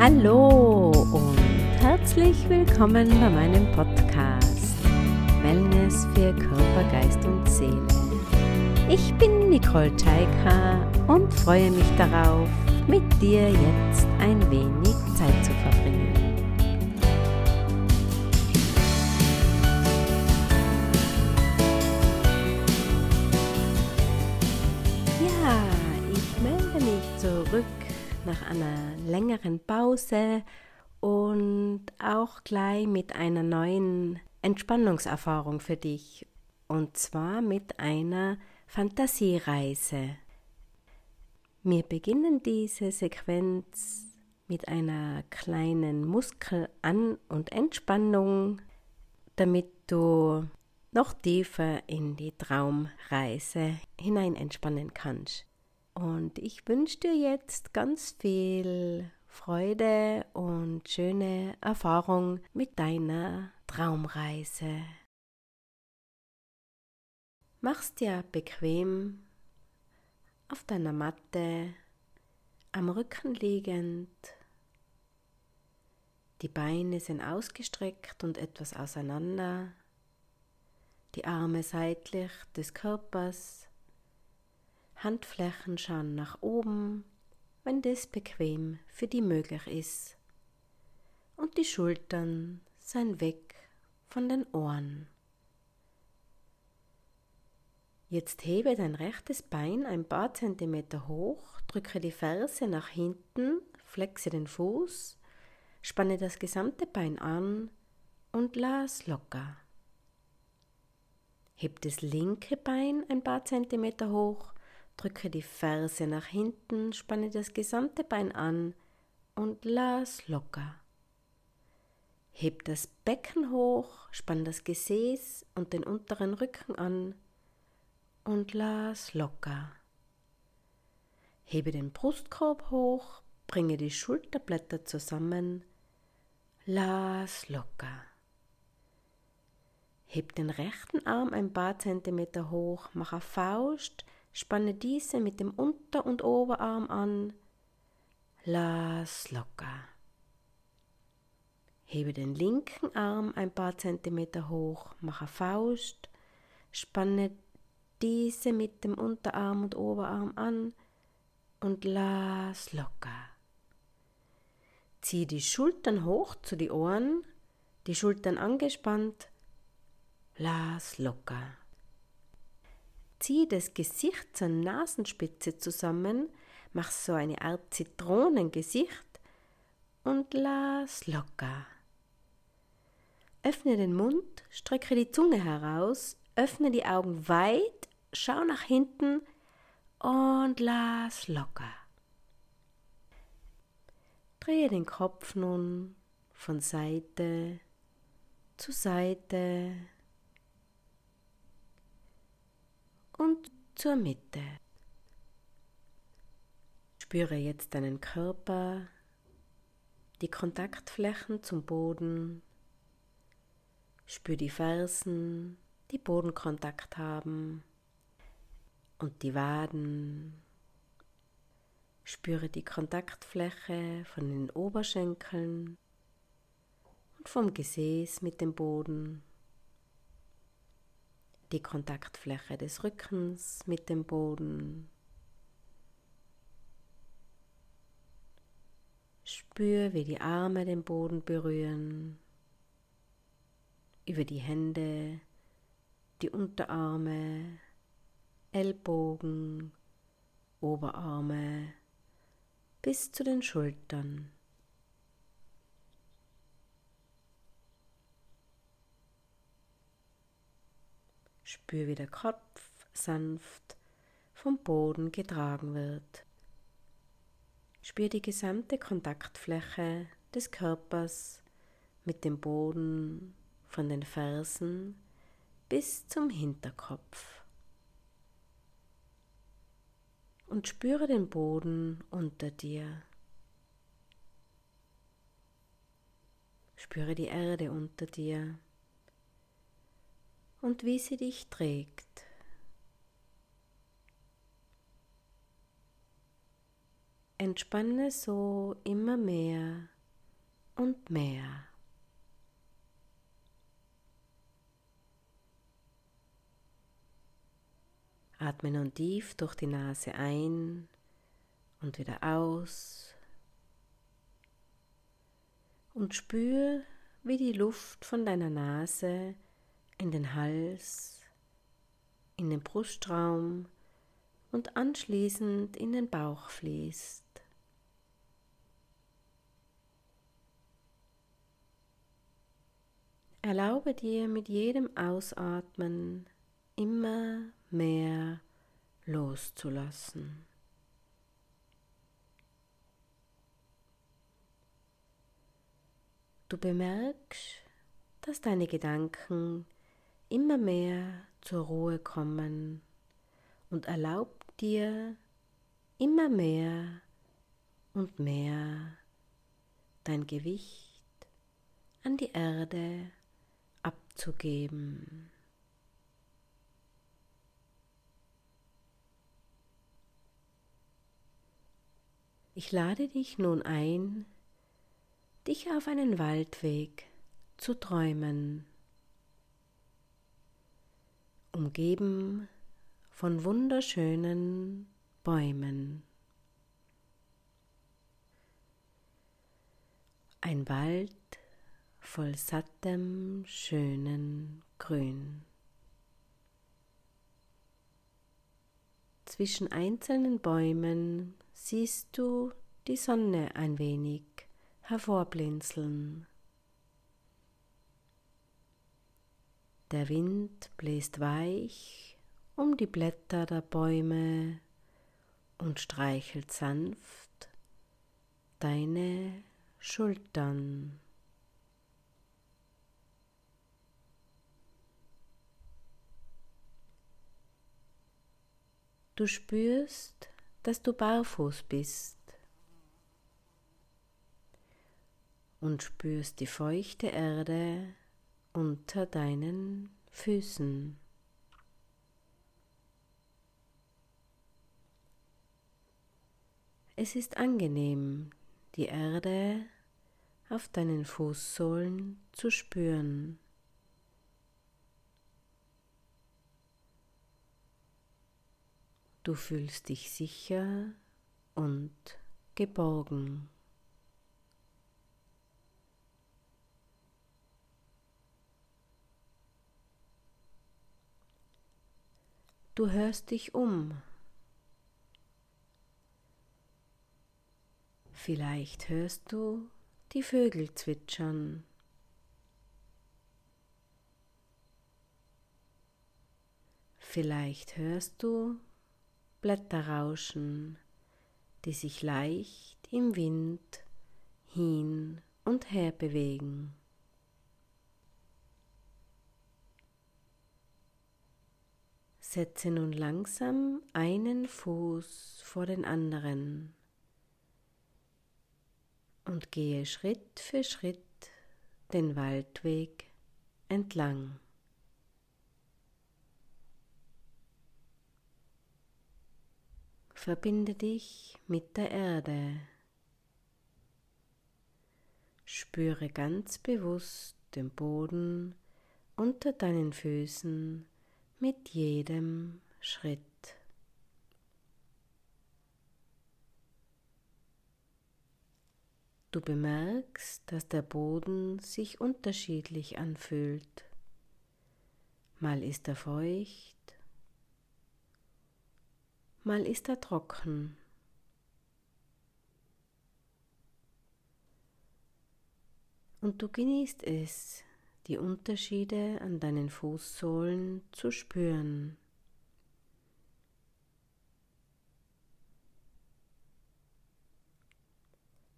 Hallo und herzlich willkommen bei meinem Podcast Wellness für Körper, Geist und Seele. Ich bin Nicole Tschaika und freue mich darauf, mit dir jetzt ein wenig einer längeren Pause und auch gleich mit einer neuen Entspannungserfahrung für dich. Und zwar mit einer Fantasiereise. Wir beginnen diese Sequenz mit einer kleinen Muskelan- und Entspannung, damit du noch tiefer in die Traumreise hinein entspannen kannst. Und ich wünsche dir jetzt ganz viel Freude und schöne Erfahrung mit deiner Traumreise. Mach's dir bequem auf deiner Matte, am Rücken liegend. Die Beine sind ausgestreckt und etwas auseinander, die Arme seitlich des Körpers Handflächen schauen nach oben, wenn das bequem für die möglich ist. Und die Schultern seien weg von den Ohren. Jetzt hebe dein rechtes Bein ein paar Zentimeter hoch, drücke die Ferse nach hinten, flexe den Fuß, spanne das gesamte Bein an und lass locker. Heb das linke Bein ein paar Zentimeter hoch, Drücke die Ferse nach hinten, spanne das gesamte Bein an und lass locker. Heb das Becken hoch, spann das Gesäß und den unteren Rücken an und lass locker. Hebe den Brustkorb hoch, bringe die Schulterblätter zusammen, lass locker. Heb den rechten Arm ein paar Zentimeter hoch, mach eine Faust, Spanne diese mit dem Unter- und Oberarm an. Lass locker. Hebe den linken Arm ein paar Zentimeter hoch, mache Faust, spanne diese mit dem Unterarm und Oberarm an und lass locker. Zieh die Schultern hoch zu die Ohren, die Schultern angespannt, lass locker. Zieh das Gesicht zur Nasenspitze zusammen, mach so eine Art Zitronengesicht und lass locker. Öffne den Mund, strecke die Zunge heraus, öffne die Augen weit, schau nach hinten und lass locker. Drehe den Kopf nun von Seite zu Seite und zur Mitte. Spüre jetzt deinen Körper, die Kontaktflächen zum Boden. Spür die Fersen, die Bodenkontakt haben und die Waden. Spüre die Kontaktfläche von den Oberschenkeln und vom Gesäß mit dem Boden die Kontaktfläche des Rückens mit dem Boden. Spür, wie die Arme den Boden berühren, über die Hände, die Unterarme, Ellbogen, Oberarme bis zu den Schultern. Spür, wie der Kopf sanft vom Boden getragen wird. Spür die gesamte Kontaktfläche des Körpers mit dem Boden von den Fersen bis zum Hinterkopf. Und spüre den Boden unter dir. Spüre die Erde unter dir und wie sie dich trägt. Entspanne so immer mehr und mehr. Atme nun tief durch die Nase ein und wieder aus und spür, wie die Luft von deiner Nase in den Hals, in den Brustraum und anschließend in den Bauch fließt. Erlaube dir mit jedem Ausatmen immer mehr loszulassen. Du bemerkst, dass deine Gedanken immer mehr zur Ruhe kommen und erlaub dir immer mehr und mehr dein Gewicht an die Erde abzugeben. Ich lade dich nun ein, dich auf einen Waldweg zu träumen, umgeben von wunderschönen Bäumen. Ein Wald voll sattem, schönen Grün. Zwischen einzelnen Bäumen siehst du die Sonne ein wenig hervorblinzeln. Der Wind bläst weich um die Blätter der Bäume und streichelt sanft deine Schultern. Du spürst, dass du barfuß bist und spürst die feuchte Erde unter deinen Füßen. Es ist angenehm, die Erde auf deinen Fußsohlen zu spüren. Du fühlst dich sicher und geborgen. Du hörst dich um. Vielleicht hörst du die Vögel zwitschern. Vielleicht hörst du Blätter rauschen, die sich leicht im Wind hin und her bewegen. Setze nun langsam einen Fuß vor den anderen und gehe Schritt für Schritt den Waldweg entlang. Verbinde dich mit der Erde. Spüre ganz bewusst den Boden unter deinen Füßen mit jedem Schritt. Du bemerkst, dass der Boden sich unterschiedlich anfühlt. Mal ist er feucht, mal ist er trocken. Und du genießt es, die Unterschiede an deinen Fußsohlen zu spüren.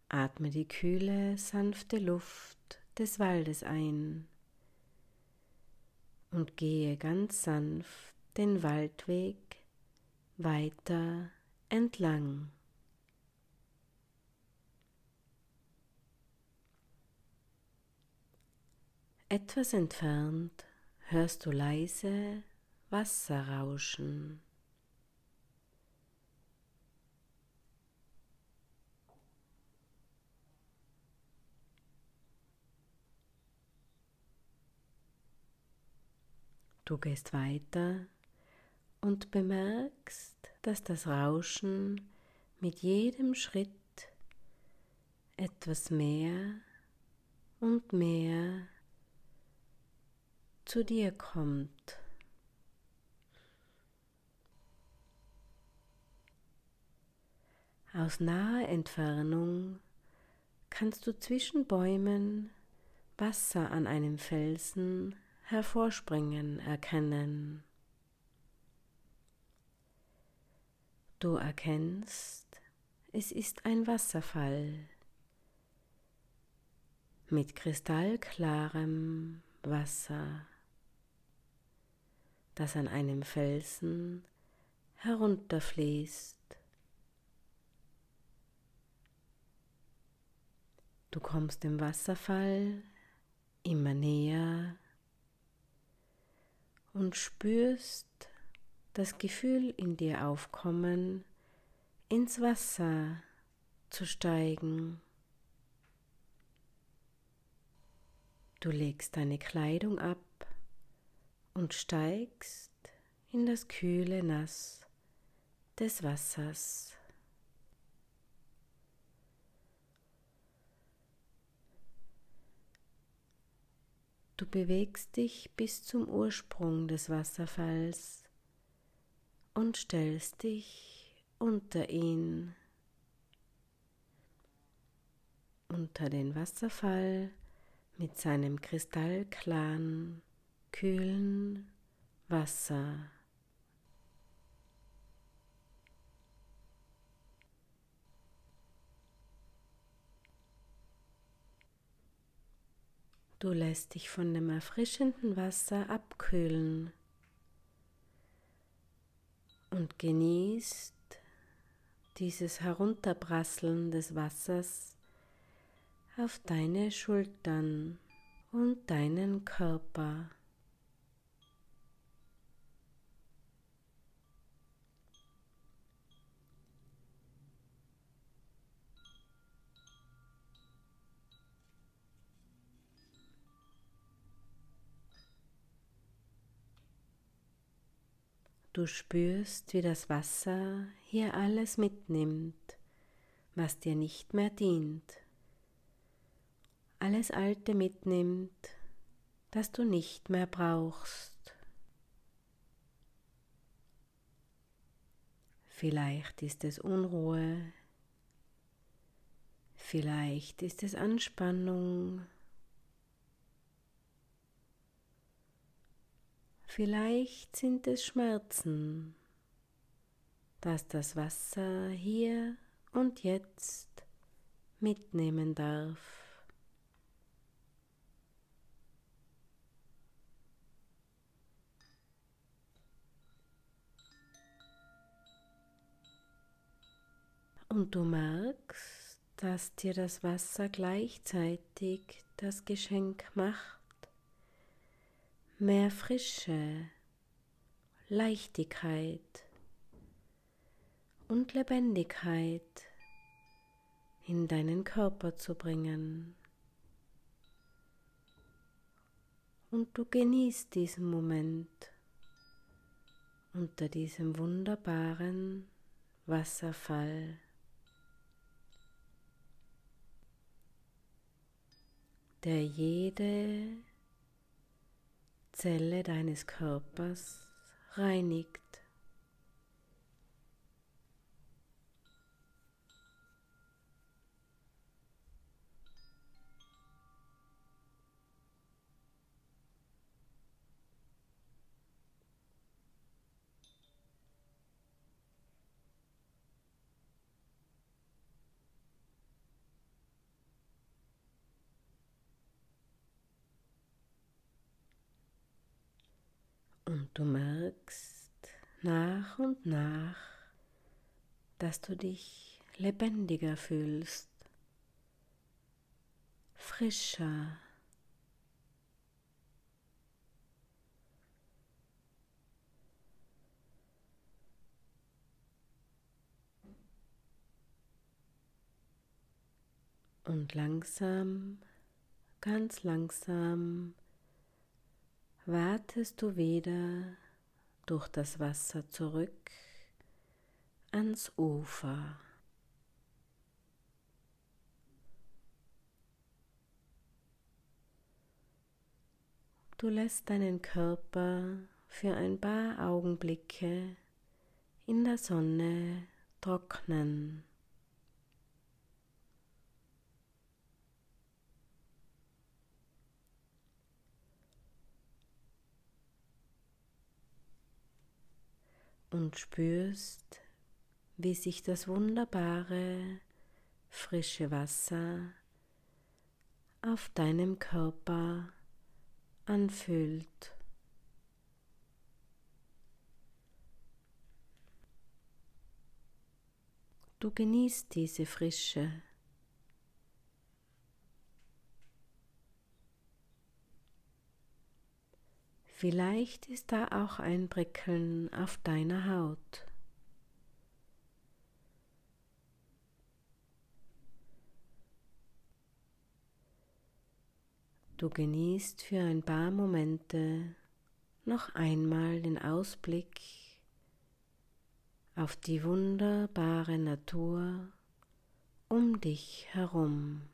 Atme die kühle, sanfte Luft des Waldes ein und gehe ganz sanft den Waldweg weiter entlang. Etwas entfernt hörst du leise Wasser rauschen. Du gehst weiter und bemerkst, dass das Rauschen mit jedem Schritt etwas mehr und mehr zu dir kommt. Aus naher Entfernung kannst du zwischen Bäumen Wasser an einem Felsen hervorspringen erkennen. Du erkennst, es ist ein Wasserfall mit kristallklarem Wasser, das an einem Felsen herunterfließt. Du kommst dem Wasserfall immer näher und spürst das Gefühl in dir aufkommen, ins Wasser zu steigen. Du legst deine Kleidung ab und steigst in das kühle Nass des Wassers. Du bewegst dich bis zum Ursprung des Wasserfalls und stellst dich unter ihn, unter den Wasserfall mit seinem kristallklaren, kühlen Wasser. Du lässt dich von dem erfrischenden Wasser abkühlen und genießt dieses Herunterprasseln des Wassers auf deine Schultern und deinen Körper. Du spürst, wie das Wasser hier alles mitnimmt, was dir nicht mehr dient. Alles Alte mitnimmt, das du nicht mehr brauchst. Vielleicht ist es Unruhe, vielleicht ist es Anspannung, Vielleicht sind es Schmerzen, dass das Wasser hier und jetzt mitnehmen darf. Und du merkst, dass dir das Wasser gleichzeitig das Geschenk macht, mehr Frische, Leichtigkeit und Lebendigkeit in deinen Körper zu bringen. Und du genießt diesen Moment unter diesem wunderbaren Wasserfall. der jede Zelle deines Körpers reinigt. Und du merkst nach und nach, dass du dich lebendiger fühlst, frischer. Und langsam, ganz langsam wartest du wieder durch das Wasser zurück ans Ufer. Du lässt deinen Körper für ein paar Augenblicke in der Sonne trocknen. Und spürst, wie sich das wunderbare, frische Wasser auf deinem Körper anfühlt. Du genießt diese Frische. Vielleicht ist da auch ein Prickeln auf deiner Haut. Du genießt für ein paar Momente noch einmal den Ausblick auf die wunderbare Natur um dich herum.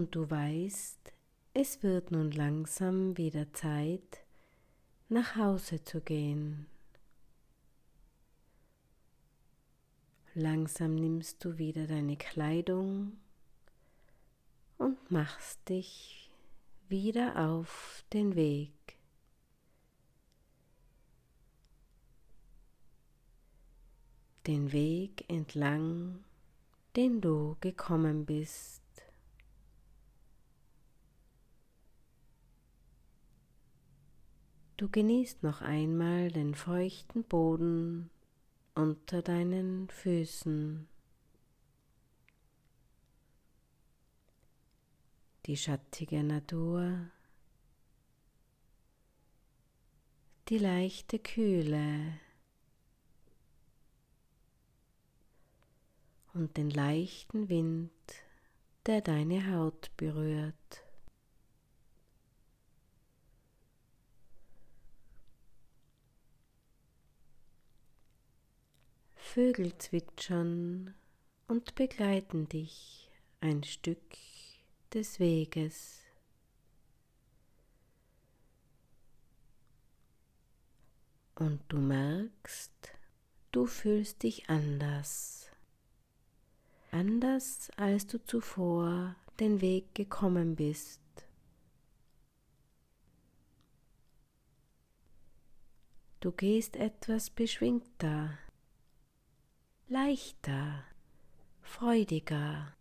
Und du weißt, es wird nun langsam wieder Zeit, nach Hause zu gehen. Langsam nimmst du wieder deine Kleidung und machst dich wieder auf den Weg. Den Weg entlang, den du gekommen bist. Du genießt noch einmal den feuchten Boden unter deinen Füßen, die schattige Natur, die leichte Kühle und den leichten Wind, der deine Haut berührt. Vögel zwitschern und begleiten dich ein Stück des Weges. Und du merkst, du fühlst dich anders, anders als du zuvor den Weg gekommen bist. Du gehst etwas beschwingter leichter, freudiger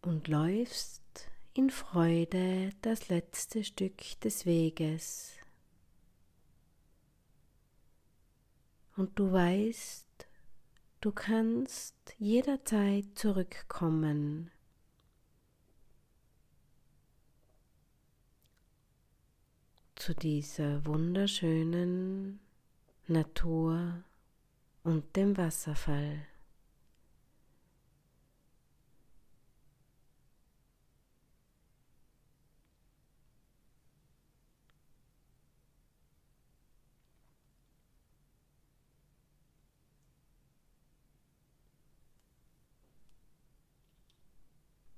und läufst in Freude das letzte Stück des Weges. Und du weißt, du kannst jederzeit zurückkommen. zu dieser wunderschönen Natur und dem Wasserfall.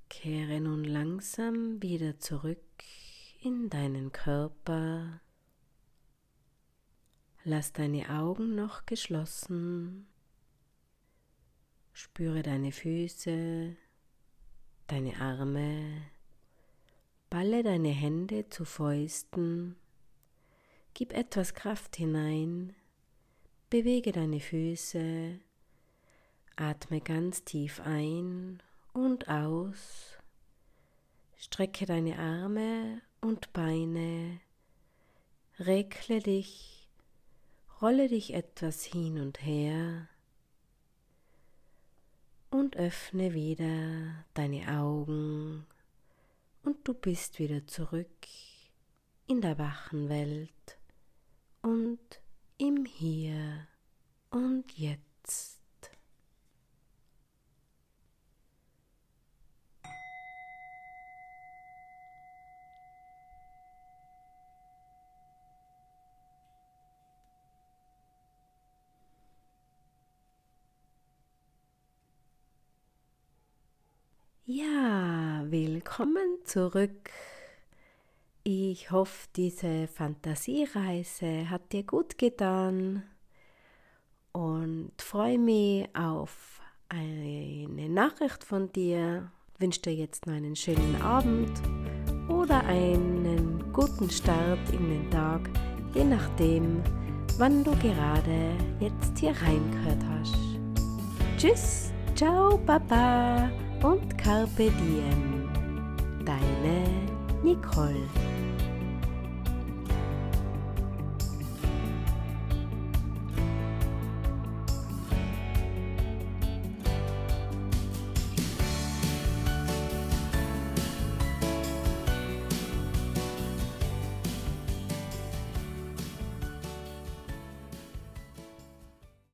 Kehre nun langsam wieder zurück in deinen Körper Lass deine Augen noch geschlossen. Spüre deine Füße, deine Arme. Balle deine Hände zu Fäusten. Gib etwas Kraft hinein, bewege deine Füße, atme ganz tief ein und aus, strecke deine Arme und Beine, regle dich, rolle dich etwas hin und her und öffne wieder deine Augen und du bist wieder zurück in der wachen Welt und im Hier und Jetzt. Willkommen zurück. Ich hoffe, diese Fantasiereise hat dir gut getan und freue mich auf eine Nachricht von dir. Wünsche dir jetzt noch einen schönen Abend oder einen guten Start in den Tag, je nachdem, wann du gerade jetzt hier reingehört hast. Tschüss, ciao, Baba und Carpe Diem. Nicole.